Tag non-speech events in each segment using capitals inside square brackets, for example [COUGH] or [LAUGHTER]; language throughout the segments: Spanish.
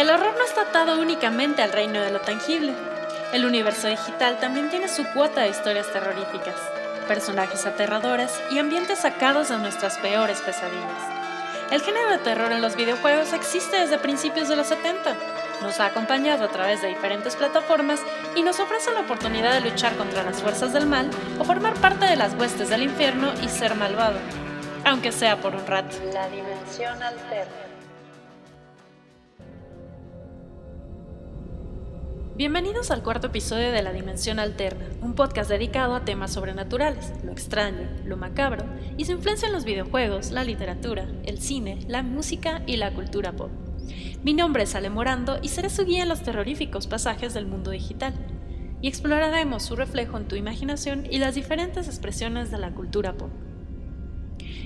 El horror no está atado únicamente al reino de lo tangible. El universo digital también tiene su cuota de historias terroríficas, personajes aterradores y ambientes sacados de nuestras peores pesadillas. El género de terror en los videojuegos existe desde principios de los 70. Nos ha acompañado a través de diferentes plataformas y nos ofrece la oportunidad de luchar contra las fuerzas del mal o formar parte de las huestes del infierno y ser malvado, aunque sea por un rato. La dimensión alterna. Bienvenidos al cuarto episodio de La Dimensión Alterna, un podcast dedicado a temas sobrenaturales, lo extraño, lo macabro y su influencia en los videojuegos, la literatura, el cine, la música y la cultura pop. Mi nombre es Ale Morando y seré su guía en los terroríficos pasajes del mundo digital. Y exploraremos su reflejo en tu imaginación y las diferentes expresiones de la cultura pop.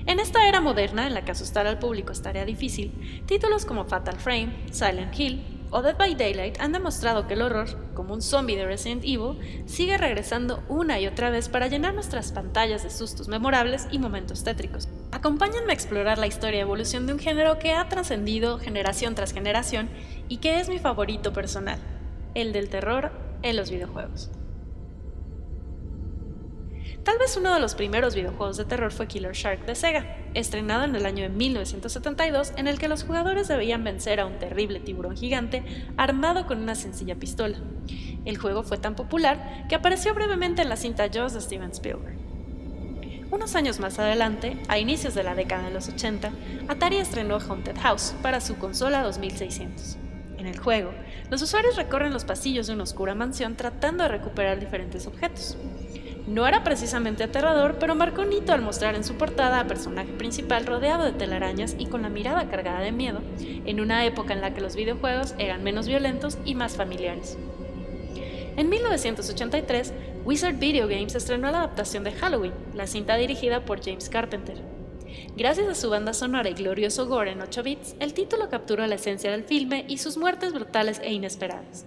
En esta era moderna, en la que asustar al público es tarea difícil, títulos como Fatal Frame, Silent Hill o Dead by Daylight han demostrado que el horror, como un zombie de Resident Evil, sigue regresando una y otra vez para llenar nuestras pantallas de sustos memorables y momentos tétricos. Acompáñenme a explorar la historia y evolución de un género que ha trascendido generación tras generación y que es mi favorito personal, el del terror en los videojuegos. Tal vez uno de los primeros videojuegos de terror fue Killer Shark de Sega, estrenado en el año de 1972, en el que los jugadores debían vencer a un terrible tiburón gigante armado con una sencilla pistola. El juego fue tan popular que apareció brevemente en la cinta Jaws de Steven Spielberg. Unos años más adelante, a inicios de la década de los 80, Atari estrenó Haunted House para su consola 2600. En el juego, los usuarios recorren los pasillos de una oscura mansión tratando de recuperar diferentes objetos. No era precisamente aterrador, pero marcó un hito al mostrar en su portada a personaje principal rodeado de telarañas y con la mirada cargada de miedo, en una época en la que los videojuegos eran menos violentos y más familiares. En 1983, Wizard Video Games estrenó la adaptación de Halloween, la cinta dirigida por James Carpenter. Gracias a su banda sonora y glorioso gore en 8 bits, el título capturó la esencia del filme y sus muertes brutales e inesperadas.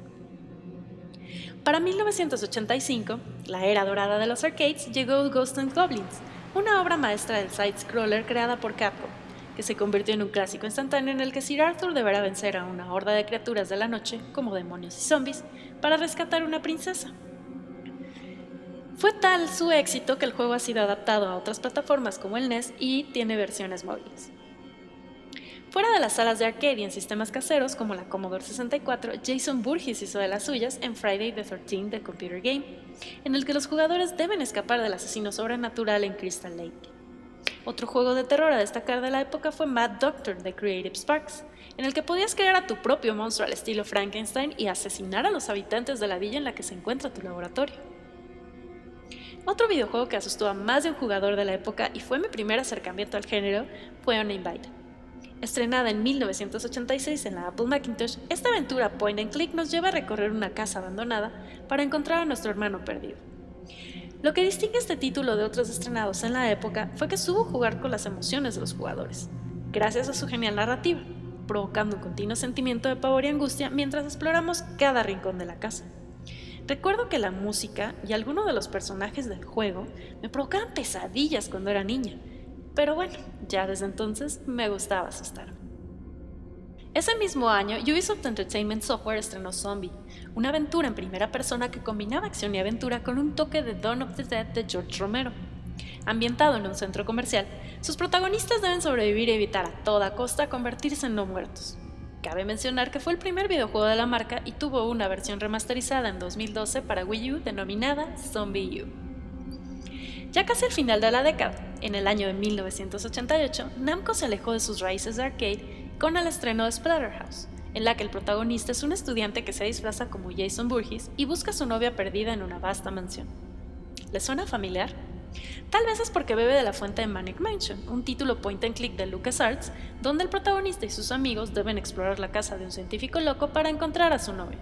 Para 1985, la era dorada de los arcades, llegó Ghost and Goblins, una obra maestra del side-scroller creada por Capcom, que se convirtió en un clásico instantáneo en el que Sir Arthur deberá vencer a una horda de criaturas de la noche, como demonios y zombies, para rescatar una princesa. Fue tal su éxito que el juego ha sido adaptado a otras plataformas como el NES y tiene versiones móviles. Fuera de las salas de arcade y en sistemas caseros como la Commodore 64, Jason Burgess hizo de las suyas en Friday the 13th The Computer Game, en el que los jugadores deben escapar del asesino sobrenatural en Crystal Lake. Otro juego de terror a destacar de la época fue Mad Doctor de Creative Sparks, en el que podías crear a tu propio monstruo al estilo Frankenstein y asesinar a los habitantes de la villa en la que se encuentra tu laboratorio. Otro videojuego que asustó a más de un jugador de la época y fue mi primer acercamiento al género fue Uninvited. Estrenada en 1986 en la Apple Macintosh, esta aventura point and click nos lleva a recorrer una casa abandonada para encontrar a nuestro hermano perdido. Lo que distingue este título de otros estrenados en la época fue que supo jugar con las emociones de los jugadores, gracias a su genial narrativa, provocando un continuo sentimiento de pavor y angustia mientras exploramos cada rincón de la casa. Recuerdo que la música y algunos de los personajes del juego me provocaban pesadillas cuando era niña, pero bueno, ya desde entonces me gustaba asustar. Ese mismo año, Ubisoft Entertainment Software estrenó Zombie, una aventura en primera persona que combinaba acción y aventura con un toque de Dawn of the Dead de George Romero. Ambientado en un centro comercial, sus protagonistas deben sobrevivir y evitar a toda costa convertirse en no muertos. Cabe mencionar que fue el primer videojuego de la marca y tuvo una versión remasterizada en 2012 para Wii U denominada Zombie U. Ya casi al final de la década, en el año de 1988, Namco se alejó de sus raíces de arcade con el estreno de Splatterhouse, en la que el protagonista es un estudiante que se disfraza como Jason Burgess y busca a su novia perdida en una vasta mansión. ¿Le suena familiar? Tal vez es porque bebe de la fuente de Manic Mansion, un título point and click de LucasArts, donde el protagonista y sus amigos deben explorar la casa de un científico loco para encontrar a su novia.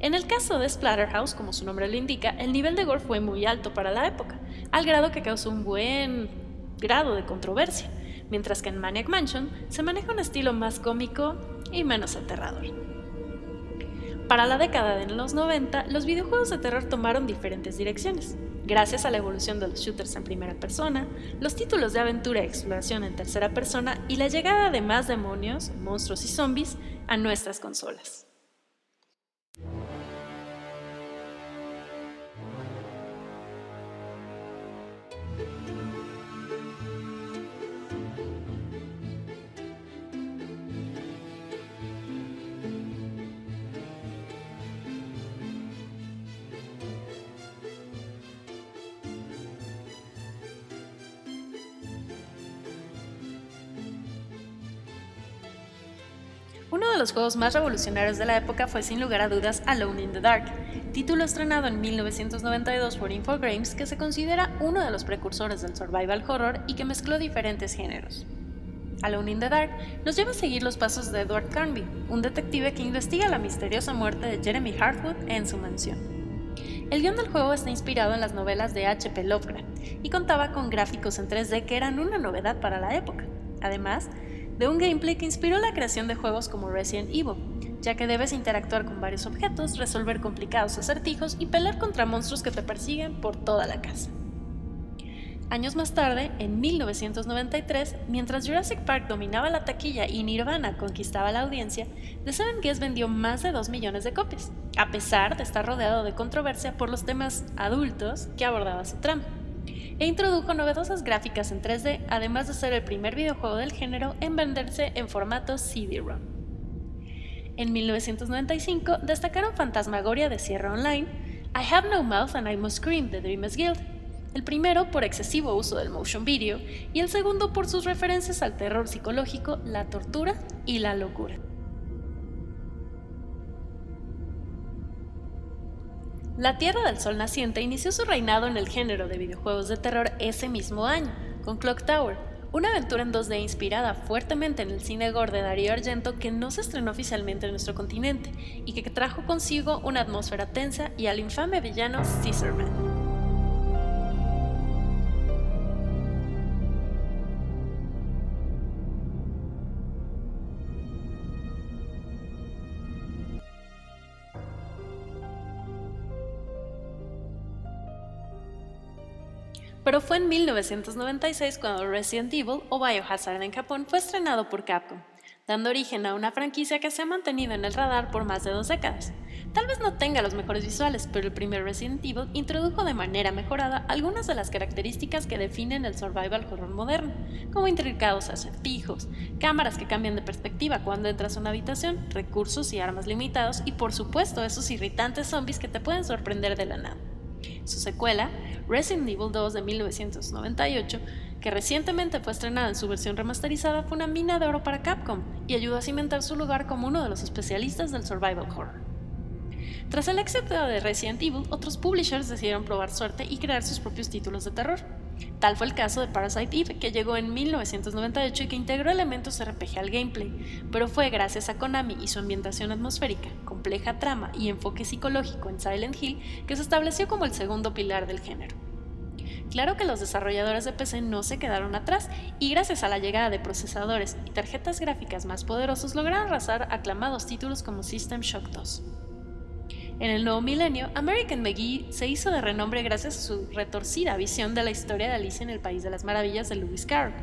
En el caso de Splatterhouse, como su nombre lo indica, el nivel de gore fue muy alto para la época, al grado que causó un buen grado de controversia, mientras que en Maniac Mansion se maneja un estilo más cómico y menos aterrador. Para la década de los 90, los videojuegos de terror tomaron diferentes direcciones. Gracias a la evolución de los shooters en primera persona, los títulos de aventura y exploración en tercera persona y la llegada de más demonios, monstruos y zombies a nuestras consolas. Uno los juegos más revolucionarios de la época fue sin lugar a dudas Alone in the Dark, título estrenado en 1992 por Infogrames que se considera uno de los precursores del survival horror y que mezcló diferentes géneros. Alone in the Dark nos lleva a seguir los pasos de Edward Carnby, un detective que investiga la misteriosa muerte de Jeremy Hartwood en su mansión. El guion del juego está inspirado en las novelas de H.P. Lovecraft y contaba con gráficos en 3D que eran una novedad para la época. Además, de un gameplay que inspiró la creación de juegos como Resident Evil, ya que debes interactuar con varios objetos, resolver complicados acertijos y pelear contra monstruos que te persiguen por toda la casa. Años más tarde, en 1993, mientras Jurassic Park dominaba la taquilla y Nirvana conquistaba la audiencia, The Seven Guest vendió más de 2 millones de copias, a pesar de estar rodeado de controversia por los temas adultos que abordaba su trama e introdujo novedosas gráficas en 3D, además de ser el primer videojuego del género en venderse en formato CD-ROM. En 1995 destacaron Fantasmagoria de Sierra Online, I Have No Mouth and I Must Scream de Dreamers Guild, el primero por excesivo uso del motion video y el segundo por sus referencias al terror psicológico, la tortura y la locura. La Tierra del Sol Naciente inició su reinado en el género de videojuegos de terror ese mismo año, con Clock Tower, una aventura en 2D inspirada fuertemente en el cine gore de Darío Argento que no se estrenó oficialmente en nuestro continente y que trajo consigo una atmósfera tensa y al infame villano Caesarman. Pero fue en 1996 cuando Resident Evil o Biohazard en Japón fue estrenado por Capcom, dando origen a una franquicia que se ha mantenido en el radar por más de dos décadas. Tal vez no tenga los mejores visuales, pero el primer Resident Evil introdujo de manera mejorada algunas de las características que definen el survival horror moderno, como intrincados acertijos, cámaras que cambian de perspectiva cuando entras a una habitación, recursos y armas limitados y por supuesto esos irritantes zombies que te pueden sorprender de la nada. Su secuela, Resident Evil 2 de 1998, que recientemente fue estrenada en su versión remasterizada, fue una mina de oro para Capcom y ayudó a cimentar su lugar como uno de los especialistas del survival horror. Tras el éxito de Resident Evil, otros publishers decidieron probar suerte y crear sus propios títulos de terror. Tal fue el caso de Parasite Eve, que llegó en 1998 y que integró elementos RPG al gameplay, pero fue gracias a Konami y su ambientación atmosférica, compleja trama y enfoque psicológico en Silent Hill que se estableció como el segundo pilar del género. Claro que los desarrolladores de PC no se quedaron atrás y gracias a la llegada de procesadores y tarjetas gráficas más poderosos lograron arrasar aclamados títulos como System Shock 2. En el nuevo milenio, American McGee se hizo de renombre gracias a su retorcida visión de la historia de Alice en el País de las Maravillas de Lewis Carroll,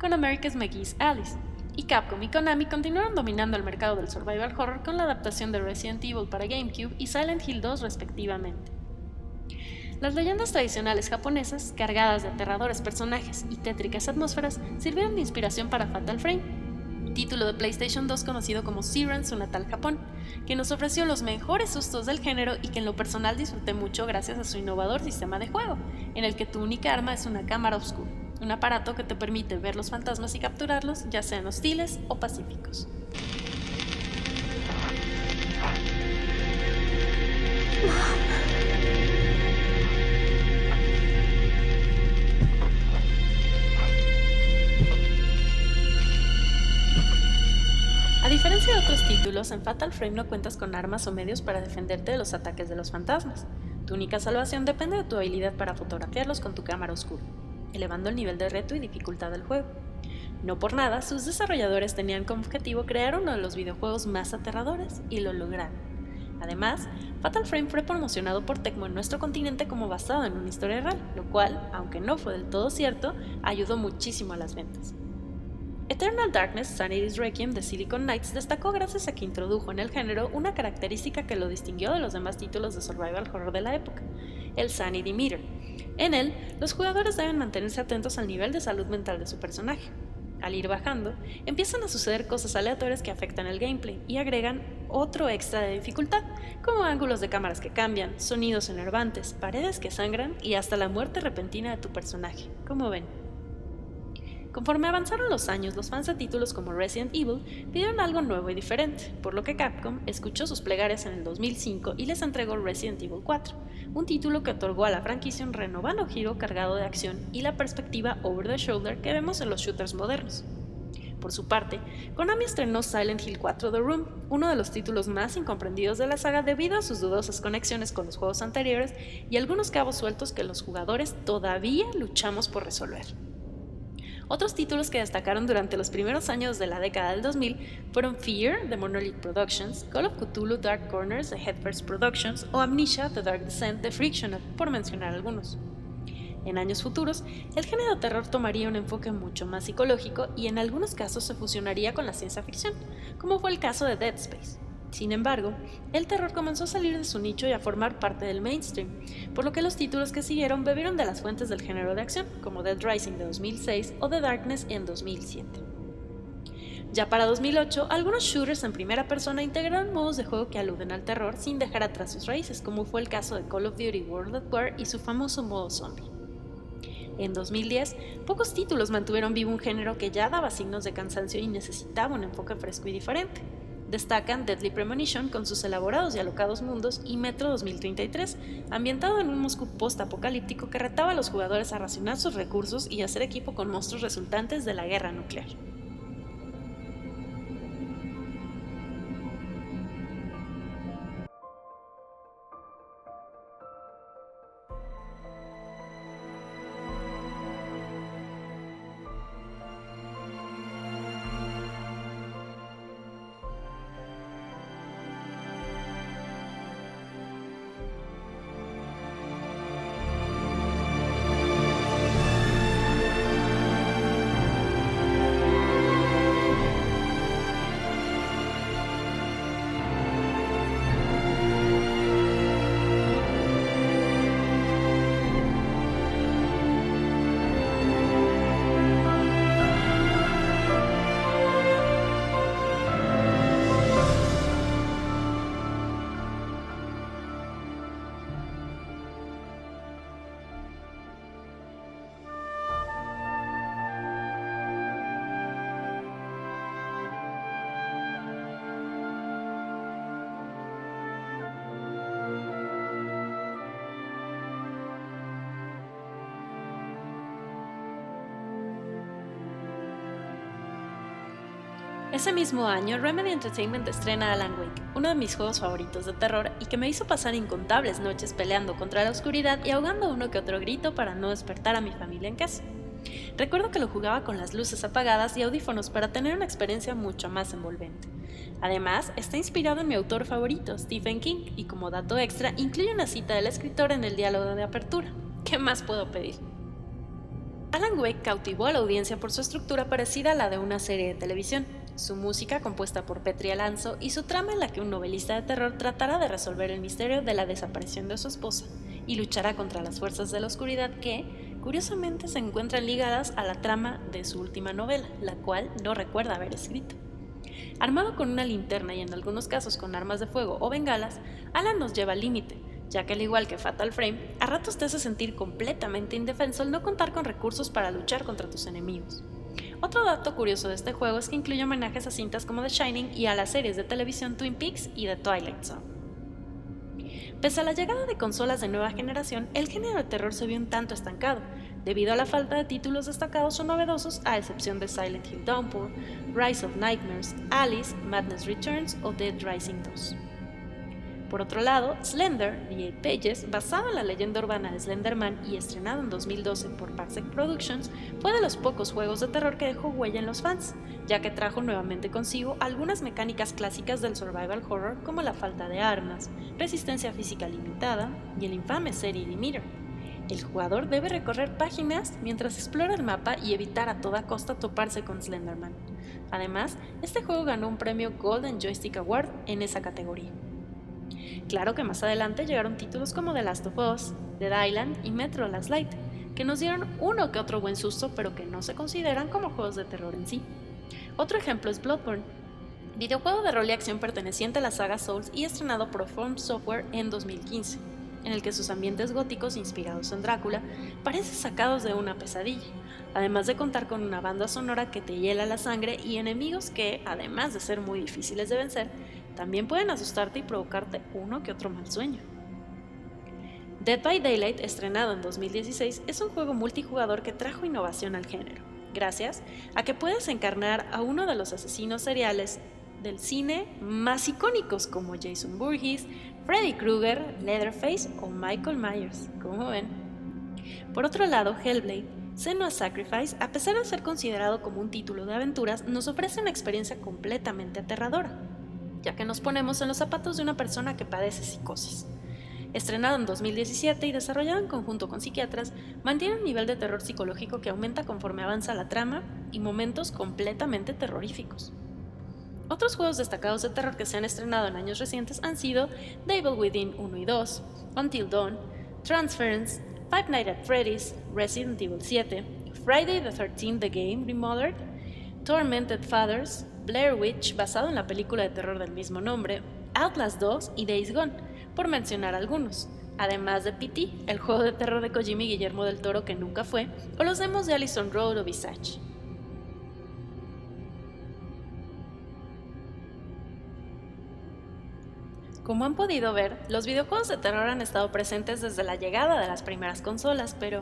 con America's McGee's Alice. Y Capcom y Konami continuaron dominando el mercado del survival horror con la adaptación de Resident Evil para GameCube y Silent Hill 2 respectivamente. Las leyendas tradicionales japonesas, cargadas de aterradores personajes y tétricas atmósferas, sirvieron de inspiración para Fatal Frame, título de PlayStation 2 conocido como Siren su natal Japón, que nos ofreció los mejores sustos del género y que en lo personal disfruté mucho gracias a su innovador sistema de juego, en el que tu única arma es una cámara oscura, un aparato que te permite ver los fantasmas y capturarlos, ya sean hostiles o pacíficos. [LAUGHS] diferencia de otros títulos, en Fatal Frame no cuentas con armas o medios para defenderte de los ataques de los fantasmas. Tu única salvación depende de tu habilidad para fotografiarlos con tu cámara oscura, elevando el nivel de reto y dificultad del juego. No por nada, sus desarrolladores tenían como objetivo crear uno de los videojuegos más aterradores y lo lograron. Además, Fatal Frame fue promocionado por Tecmo en nuestro continente como basado en una historia real, lo cual, aunque no fue del todo cierto, ayudó muchísimo a las ventas. Eternal Darkness Sanity's Requiem de Silicon Knights destacó gracias a que introdujo en el género una característica que lo distinguió de los demás títulos de survival horror de la época, el Sanity Meter. En él, los jugadores deben mantenerse atentos al nivel de salud mental de su personaje. Al ir bajando, empiezan a suceder cosas aleatorias que afectan el gameplay y agregan otro extra de dificultad, como ángulos de cámaras que cambian, sonidos enervantes, paredes que sangran y hasta la muerte repentina de tu personaje, como ven. Conforme avanzaron los años, los fans de títulos como Resident Evil pidieron algo nuevo y diferente, por lo que Capcom escuchó sus plegarias en el 2005 y les entregó Resident Evil 4, un título que otorgó a la franquicia un renovado giro cargado de acción y la perspectiva over the shoulder que vemos en los shooters modernos. Por su parte, Konami estrenó Silent Hill 4 The Room, uno de los títulos más incomprendidos de la saga debido a sus dudosas conexiones con los juegos anteriores y algunos cabos sueltos que los jugadores todavía luchamos por resolver. Otros títulos que destacaron durante los primeros años de la década del 2000 fueron Fear de Monolith Productions, Call of Cthulhu Dark Corners de Headfirst Productions o Amnesia The Dark Descent de Frictional, por mencionar algunos. En años futuros, el género terror tomaría un enfoque mucho más psicológico y en algunos casos se fusionaría con la ciencia ficción, como fue el caso de Dead Space. Sin embargo, el terror comenzó a salir de su nicho y a formar parte del mainstream, por lo que los títulos que siguieron bebieron de las fuentes del género de acción, como Dead Rising de 2006 o The Darkness en 2007. Ya para 2008, algunos shooters en primera persona integraron modos de juego que aluden al terror sin dejar atrás sus raíces, como fue el caso de Call of Duty World at War y su famoso modo zombie. En 2010, pocos títulos mantuvieron vivo un género que ya daba signos de cansancio y necesitaba un enfoque fresco y diferente. Destacan Deadly Premonition con sus elaborados y alocados mundos y Metro 2033, ambientado en un Moscú post-apocalíptico que retaba a los jugadores a racionar sus recursos y hacer equipo con monstruos resultantes de la guerra nuclear. Ese mismo año, Remedy Entertainment estrena Alan Wake, uno de mis juegos favoritos de terror y que me hizo pasar incontables noches peleando contra la oscuridad y ahogando uno que otro grito para no despertar a mi familia en casa. Recuerdo que lo jugaba con las luces apagadas y audífonos para tener una experiencia mucho más envolvente. Además, está inspirado en mi autor favorito, Stephen King, y como dato extra, incluye una cita del escritor en el diálogo de apertura. ¿Qué más puedo pedir? Alan Wake cautivó a la audiencia por su estructura parecida a la de una serie de televisión, su música compuesta por Petri Alonso y su trama en la que un novelista de terror tratará de resolver el misterio de la desaparición de su esposa y luchará contra las fuerzas de la oscuridad que, curiosamente, se encuentran ligadas a la trama de su última novela, la cual no recuerda haber escrito. Armado con una linterna y en algunos casos con armas de fuego o bengalas, Alan nos lleva al límite, ya que al igual que Fatal Frame, a ratos te hace sentir completamente indefenso al no contar con recursos para luchar contra tus enemigos. Otro dato curioso de este juego es que incluye homenajes a cintas como The Shining y a las series de televisión Twin Peaks y The Twilight Zone. Pese a la llegada de consolas de nueva generación, el género de terror se vio un tanto estancado, debido a la falta de títulos destacados o novedosos a excepción de Silent Hill Downpour, Rise of Nightmares, Alice, Madness Returns o Dead Rising 2. Por otro lado, Slender, The Pages, basado en la leyenda urbana de Slenderman y estrenado en 2012 por Parsec Productions, fue de los pocos juegos de terror que dejó huella en los fans, ya que trajo nuevamente consigo algunas mecánicas clásicas del survival horror como la falta de armas, resistencia física limitada y el infame Serie Limiter. El jugador debe recorrer páginas mientras explora el mapa y evitar a toda costa toparse con Slenderman. Además, este juego ganó un premio Golden Joystick Award en esa categoría. Claro que más adelante llegaron títulos como The Last of Us, Dead Island y Metro Last Light, que nos dieron uno que otro buen susto, pero que no se consideran como juegos de terror en sí. Otro ejemplo es Bloodborne, videojuego de rol y acción perteneciente a la saga Souls y estrenado por Form Software en 2015, en el que sus ambientes góticos inspirados en Drácula parecen sacados de una pesadilla, además de contar con una banda sonora que te hiela la sangre y enemigos que, además de ser muy difíciles de vencer, también pueden asustarte y provocarte uno que otro mal sueño. Dead by Daylight, estrenado en 2016, es un juego multijugador que trajo innovación al género, gracias a que puedes encarnar a uno de los asesinos seriales del cine más icónicos como Jason Voorhees, Freddy Krueger, Leatherface o Michael Myers, como ven. Por otro lado, Hellblade, Senua's Sacrifice, a pesar de ser considerado como un título de aventuras, nos ofrece una experiencia completamente aterradora ya que nos ponemos en los zapatos de una persona que padece psicosis. Estrenado en 2017 y desarrollado en conjunto con psiquiatras, mantiene un nivel de terror psicológico que aumenta conforme avanza la trama y momentos completamente terroríficos. Otros juegos destacados de terror que se han estrenado en años recientes han sido Devil Within 1 y 2, Until Dawn, Transference, Five Nights at Freddy's, Resident Evil 7, Friday the 13th The Game Remodeled, Tormented Fathers, Blair Witch, basado en la película de terror del mismo nombre, Outlast 2 y Days Gone, por mencionar algunos. Además de PT, el juego de terror de Kojima y Guillermo del Toro que nunca fue, o los demos de Allison Road o Visage. Como han podido ver, los videojuegos de terror han estado presentes desde la llegada de las primeras consolas, pero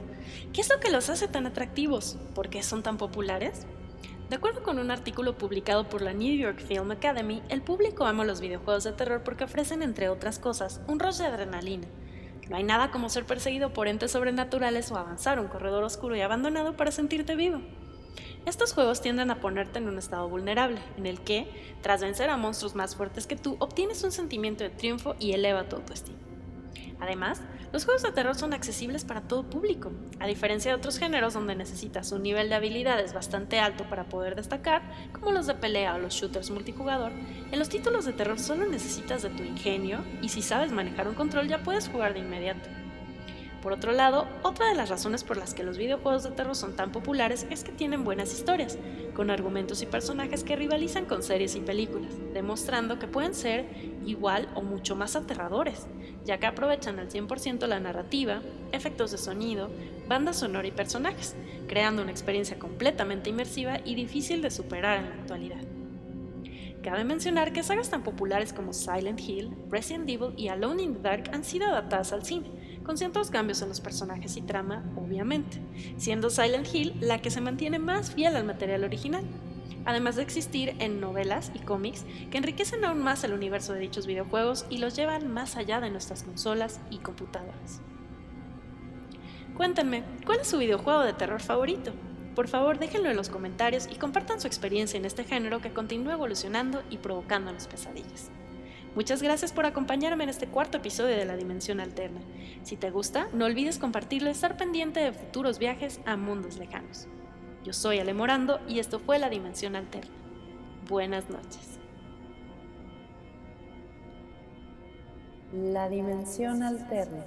¿qué es lo que los hace tan atractivos? ¿Por qué son tan populares? De acuerdo con un artículo publicado por la New York Film Academy, el público ama los videojuegos de terror porque ofrecen, entre otras cosas, un rush de adrenalina. No hay nada como ser perseguido por entes sobrenaturales o avanzar un corredor oscuro y abandonado para sentirte vivo. Estos juegos tienden a ponerte en un estado vulnerable, en el que, tras vencer a monstruos más fuertes que tú, obtienes un sentimiento de triunfo y eleva tu autoestima. Además, los juegos de terror son accesibles para todo público, a diferencia de otros géneros donde necesitas un nivel de habilidades bastante alto para poder destacar, como los de pelea o los shooters multijugador, en los títulos de terror solo necesitas de tu ingenio y si sabes manejar un control ya puedes jugar de inmediato. Por otro lado, otra de las razones por las que los videojuegos de terror son tan populares es que tienen buenas historias, con argumentos y personajes que rivalizan con series y películas, demostrando que pueden ser igual o mucho más aterradores, ya que aprovechan al 100% la narrativa, efectos de sonido, banda sonora y personajes, creando una experiencia completamente inmersiva y difícil de superar en la actualidad. Cabe mencionar que sagas tan populares como Silent Hill, Resident Evil y Alone in the Dark han sido adaptadas al cine, con ciertos cambios en los personajes y trama, obviamente, siendo Silent Hill la que se mantiene más fiel al material original, además de existir en novelas y cómics que enriquecen aún más el universo de dichos videojuegos y los llevan más allá de nuestras consolas y computadoras. Cuéntenme, ¿cuál es su videojuego de terror favorito? Por favor, déjenlo en los comentarios y compartan su experiencia en este género que continúa evolucionando y provocándonos pesadillas. Muchas gracias por acompañarme en este cuarto episodio de La Dimensión Alterna. Si te gusta, no olvides compartirlo y estar pendiente de futuros viajes a mundos lejanos. Yo soy Ale Morando y esto fue La Dimensión Alterna. Buenas noches. La Dimensión Alterna.